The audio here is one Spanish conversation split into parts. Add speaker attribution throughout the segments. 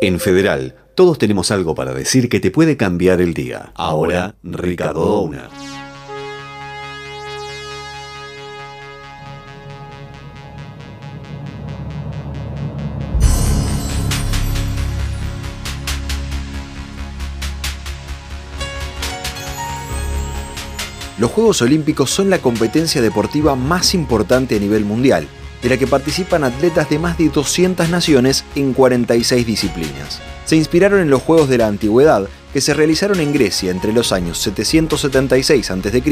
Speaker 1: En Federal, todos tenemos algo para decir que te puede cambiar el día. Ahora, Ricardo Una.
Speaker 2: Los Juegos Olímpicos son la competencia deportiva más importante a nivel mundial, de la que participan atletas de más de 200 naciones en 46 disciplinas. Se inspiraron en los Juegos de la Antigüedad, que se realizaron en Grecia entre los años 776 a.C.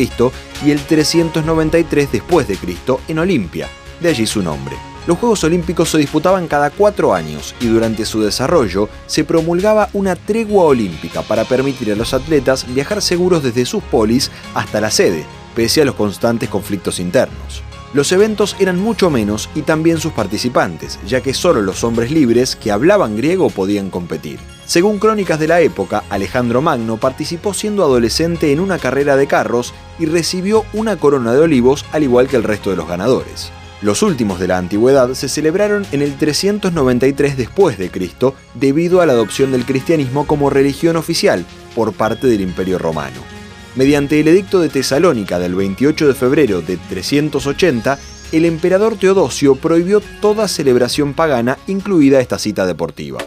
Speaker 2: y el 393 después de Cristo en Olimpia, de allí su nombre. Los Juegos Olímpicos se disputaban cada cuatro años y durante su desarrollo se promulgaba una tregua olímpica para permitir a los atletas viajar seguros desde sus polis hasta la sede, pese a los constantes conflictos internos. Los eventos eran mucho menos y también sus participantes, ya que solo los hombres libres que hablaban griego podían competir. Según crónicas de la época, Alejandro Magno participó siendo adolescente en una carrera de carros y recibió una corona de olivos al igual que el resto de los ganadores. Los últimos de la antigüedad se celebraron en el 393 después de Cristo debido a la adopción del cristianismo como religión oficial por parte del Imperio Romano. Mediante el edicto de Tesalónica del 28 de febrero de 380, el emperador Teodosio prohibió toda celebración pagana, incluida esta cita deportiva.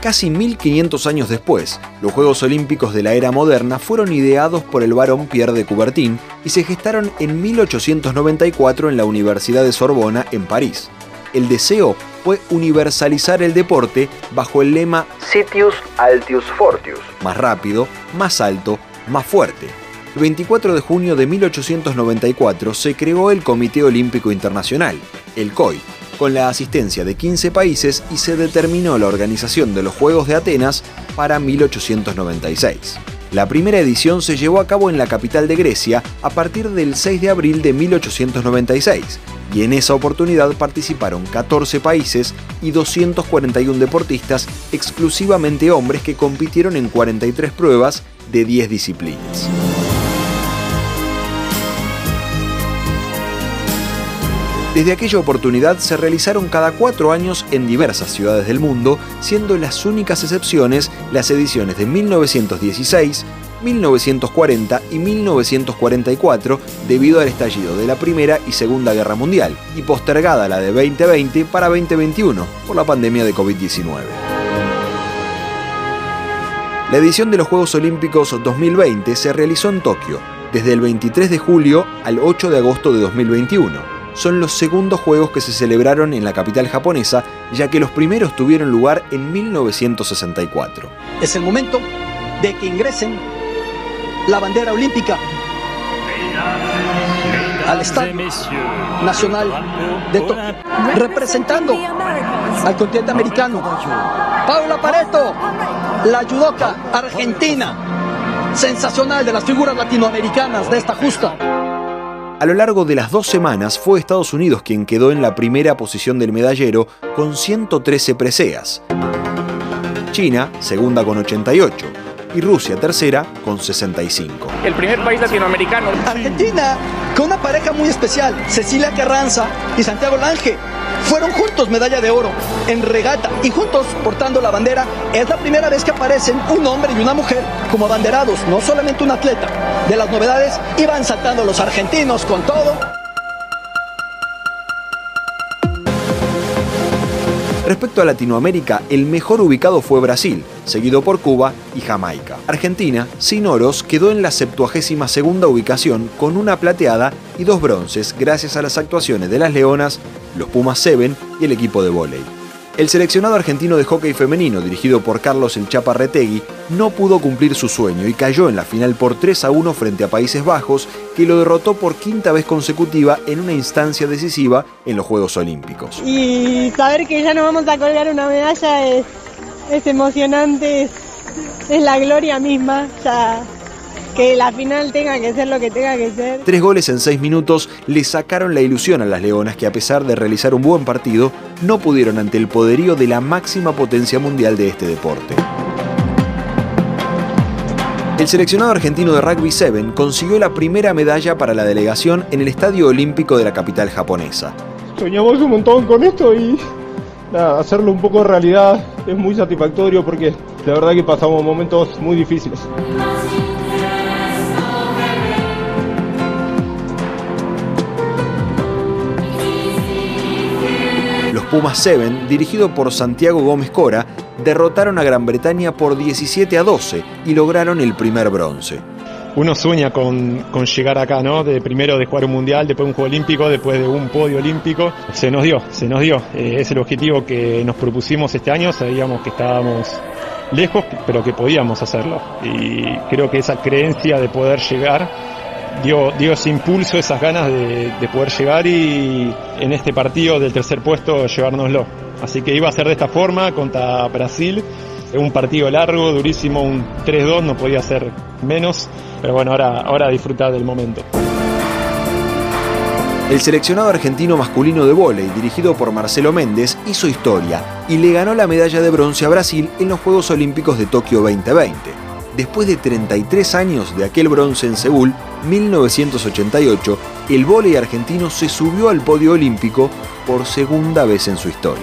Speaker 2: Casi 1500 años después, los Juegos Olímpicos de la era moderna fueron ideados por el barón Pierre de Coubertin y se gestaron en 1894 en la Universidad de Sorbona, en París. El deseo fue universalizar el deporte bajo el lema Citius Altius Fortius, más rápido, más alto, más fuerte. El 24 de junio de 1894 se creó el Comité Olímpico Internacional, el COI, con la asistencia de 15 países y se determinó la organización de los Juegos de Atenas para 1896. La primera edición se llevó a cabo en la capital de Grecia a partir del 6 de abril de 1896 y en esa oportunidad participaron 14 países y 241 deportistas, exclusivamente hombres que compitieron en 43 pruebas de 10 disciplinas. Desde aquella oportunidad se realizaron cada cuatro años en diversas ciudades del mundo, siendo las únicas excepciones las ediciones de 1916, 1940 y 1944 debido al estallido de la Primera y Segunda Guerra Mundial y postergada la de 2020 para 2021 por la pandemia de COVID-19. La edición de los Juegos Olímpicos 2020 se realizó en Tokio, desde el 23 de julio al 8 de agosto de 2021 son los segundos juegos que se celebraron en la capital japonesa, ya que los primeros tuvieron lugar en 1964.
Speaker 3: Es el momento de que ingresen la bandera olímpica al Estadio Nacional de Tokio, representando al continente americano. Paula Pareto, la judoka argentina, sensacional de las figuras latinoamericanas de esta justa.
Speaker 2: A lo largo de las dos semanas fue Estados Unidos quien quedó en la primera posición del medallero con 113 preseas. China, segunda con 88. Y Rusia, tercera, con 65.
Speaker 4: El primer país latinoamericano.
Speaker 3: Argentina, con una pareja muy especial, Cecilia Carranza y Santiago Lange fueron juntos medalla de oro en regata y juntos portando la bandera. Es la primera vez que aparecen un hombre y una mujer como abanderados, no solamente un atleta. De las novedades iban saltando los argentinos con todo.
Speaker 2: Respecto a Latinoamérica, el mejor ubicado fue Brasil, seguido por Cuba y Jamaica. Argentina, sin oros, quedó en la 72 segunda ubicación con una plateada y dos bronces gracias a las actuaciones de las Leonas, los Pumas Seven y el equipo de vóley. El seleccionado argentino de hockey femenino, dirigido por Carlos El Chaparretegui, no pudo cumplir su sueño y cayó en la final por 3 a 1 frente a Países Bajos, que lo derrotó por quinta vez consecutiva en una instancia decisiva en los Juegos Olímpicos.
Speaker 5: Y saber que ya no vamos a colgar una medalla es, es emocionante, es, es la gloria misma. Ya que la final tenga que ser lo que tenga que ser.
Speaker 2: Tres goles en seis minutos le sacaron la ilusión a las Leonas que a pesar de realizar un buen partido, no pudieron ante el poderío de la máxima potencia mundial de este deporte. El seleccionado argentino de rugby 7 consiguió la primera medalla para la delegación en el Estadio Olímpico de la capital japonesa.
Speaker 6: Soñamos un montón con esto y
Speaker 4: hacerlo un poco realidad es muy satisfactorio porque la verdad que pasamos momentos muy difíciles.
Speaker 2: Los Pumas 7, dirigido por Santiago Gómez Cora, derrotaron a Gran Bretaña por 17 a 12 y lograron el primer bronce
Speaker 4: uno sueña con, llegar acá, ¿no? De primero de jugar un mundial, después un juego olímpico, después de un podio olímpico. Se nos dio, se nos dio. Eh, es el objetivo que nos propusimos este año. Sabíamos que estábamos lejos, pero que podíamos hacerlo. Y creo que esa creencia de poder llegar dio, dio ese impulso, esas ganas de, de poder llegar y en este partido del tercer puesto llevárnoslo. Así que iba a ser de esta forma contra Brasil un partido largo, durísimo, un 3-2, no podía ser menos, pero bueno, ahora, ahora disfrutar del momento.
Speaker 2: El seleccionado argentino masculino de vóley, dirigido por Marcelo Méndez, hizo historia y le ganó la medalla de bronce a Brasil en los Juegos Olímpicos de Tokio 2020. Después de 33 años de aquel bronce en Seúl, 1988, el vóley argentino se subió al podio olímpico por segunda vez en su historia.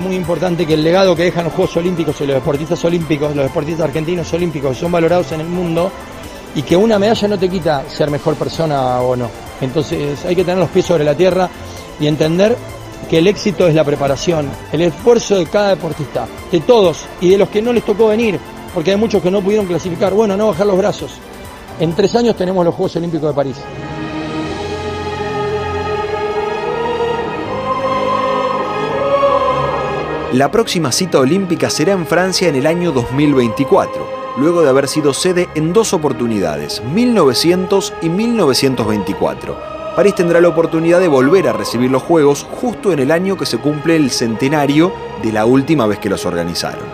Speaker 7: Muy importante que el legado que dejan los Juegos Olímpicos y los deportistas olímpicos, los deportistas argentinos olímpicos son valorados en el mundo y que una medalla no te quita ser mejor persona o no. Entonces hay que tener los pies sobre la tierra y entender que el éxito es la preparación, el esfuerzo de cada deportista, de todos y de los que no les tocó venir, porque hay muchos que no pudieron clasificar. Bueno, no bajar los brazos. En tres años tenemos los Juegos Olímpicos de París.
Speaker 2: La próxima cita olímpica será en Francia en el año 2024, luego de haber sido sede en dos oportunidades, 1900 y 1924. París tendrá la oportunidad de volver a recibir los Juegos justo en el año que se cumple el centenario de la última vez que los organizaron.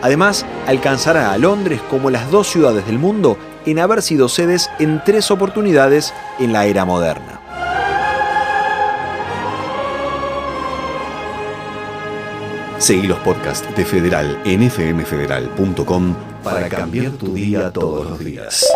Speaker 2: Además, alcanzará a Londres como las dos ciudades del mundo en haber sido sedes en tres oportunidades en la era moderna.
Speaker 1: Seguí los podcasts de Federal en fmfederal.com para cambiar tu día todos los días.